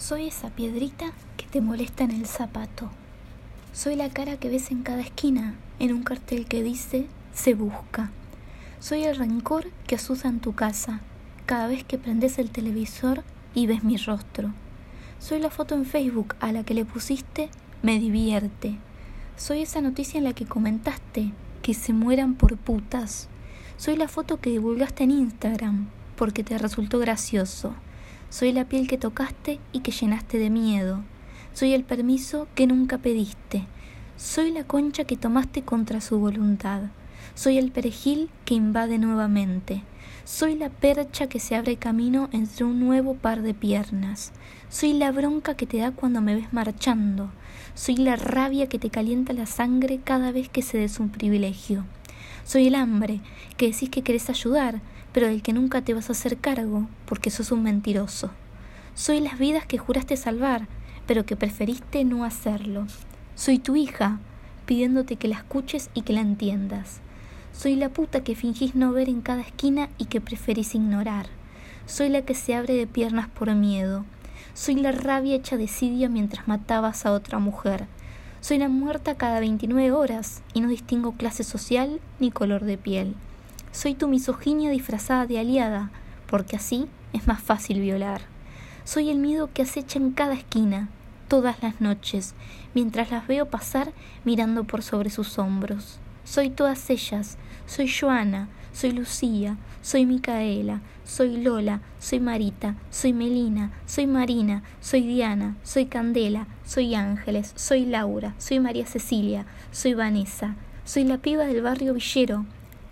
Soy esa piedrita que te molesta en el zapato. Soy la cara que ves en cada esquina en un cartel que dice se busca. Soy el rencor que asusa en tu casa cada vez que prendes el televisor y ves mi rostro. Soy la foto en Facebook a la que le pusiste me divierte. Soy esa noticia en la que comentaste que se mueran por putas. Soy la foto que divulgaste en Instagram porque te resultó gracioso. Soy la piel que tocaste y que llenaste de miedo. Soy el permiso que nunca pediste. Soy la concha que tomaste contra su voluntad. Soy el perejil que invade nuevamente. Soy la percha que se abre camino entre un nuevo par de piernas. Soy la bronca que te da cuando me ves marchando. Soy la rabia que te calienta la sangre cada vez que se des un privilegio. Soy el hambre que decís que querés ayudar, pero del que nunca te vas a hacer cargo porque sos un mentiroso. Soy las vidas que juraste salvar, pero que preferiste no hacerlo. Soy tu hija, pidiéndote que la escuches y que la entiendas. Soy la puta que fingís no ver en cada esquina y que preferís ignorar. Soy la que se abre de piernas por miedo. Soy la rabia hecha decidia mientras matabas a otra mujer. Soy la muerta cada 29 horas y no distingo clase social ni color de piel. Soy tu misoginia disfrazada de aliada, porque así es más fácil violar. Soy el miedo que acecha en cada esquina, todas las noches, mientras las veo pasar mirando por sobre sus hombros. Soy todas ellas, soy Joana, soy Lucía, soy Micaela, soy Lola, soy Marita, soy Melina, soy Marina, soy Diana, soy Candela, soy Ángeles, soy Laura, soy María Cecilia, soy Vanessa, soy la piba del barrio Villero,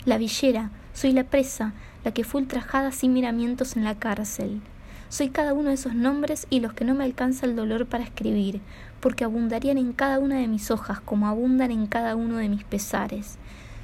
la villera, soy la presa, la que fue ultrajada sin miramientos en la cárcel. Soy cada uno de esos nombres y los que no me alcanza el dolor para escribir, porque abundarían en cada una de mis hojas como abundan en cada uno de mis pesares.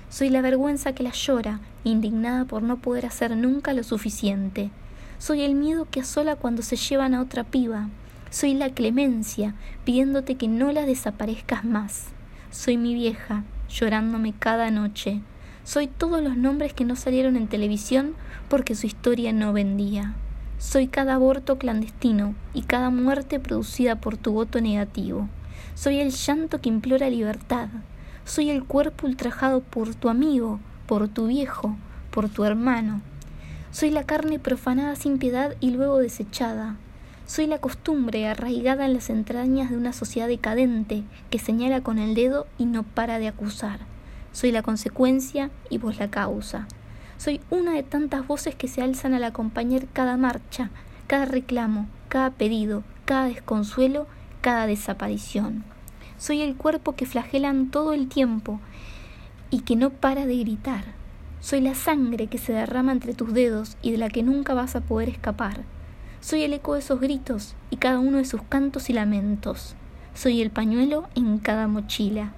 Soy la vergüenza que la llora, indignada por no poder hacer nunca lo suficiente. Soy el miedo que asola cuando se llevan a otra piba. Soy la clemencia, pidiéndote que no la desaparezcas más. Soy mi vieja, llorándome cada noche. Soy todos los nombres que no salieron en televisión porque su historia no vendía. Soy cada aborto clandestino y cada muerte producida por tu voto negativo. Soy el llanto que implora libertad. Soy el cuerpo ultrajado por tu amigo, por tu viejo, por tu hermano. Soy la carne profanada sin piedad y luego desechada. Soy la costumbre arraigada en las entrañas de una sociedad decadente que señala con el dedo y no para de acusar. Soy la consecuencia y vos la causa. Soy una de tantas voces que se alzan al acompañar cada marcha, cada reclamo, cada pedido, cada desconsuelo, cada desaparición. Soy el cuerpo que flagelan todo el tiempo y que no para de gritar. Soy la sangre que se derrama entre tus dedos y de la que nunca vas a poder escapar. Soy el eco de esos gritos y cada uno de sus cantos y lamentos. Soy el pañuelo en cada mochila.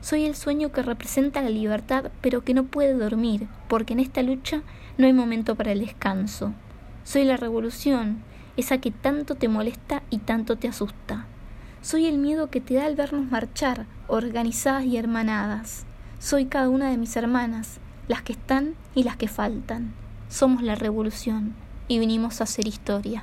Soy el sueño que representa la libertad, pero que no puede dormir, porque en esta lucha no hay momento para el descanso. Soy la revolución, esa que tanto te molesta y tanto te asusta. Soy el miedo que te da al vernos marchar, organizadas y hermanadas. Soy cada una de mis hermanas, las que están y las que faltan. Somos la revolución y vinimos a hacer historia.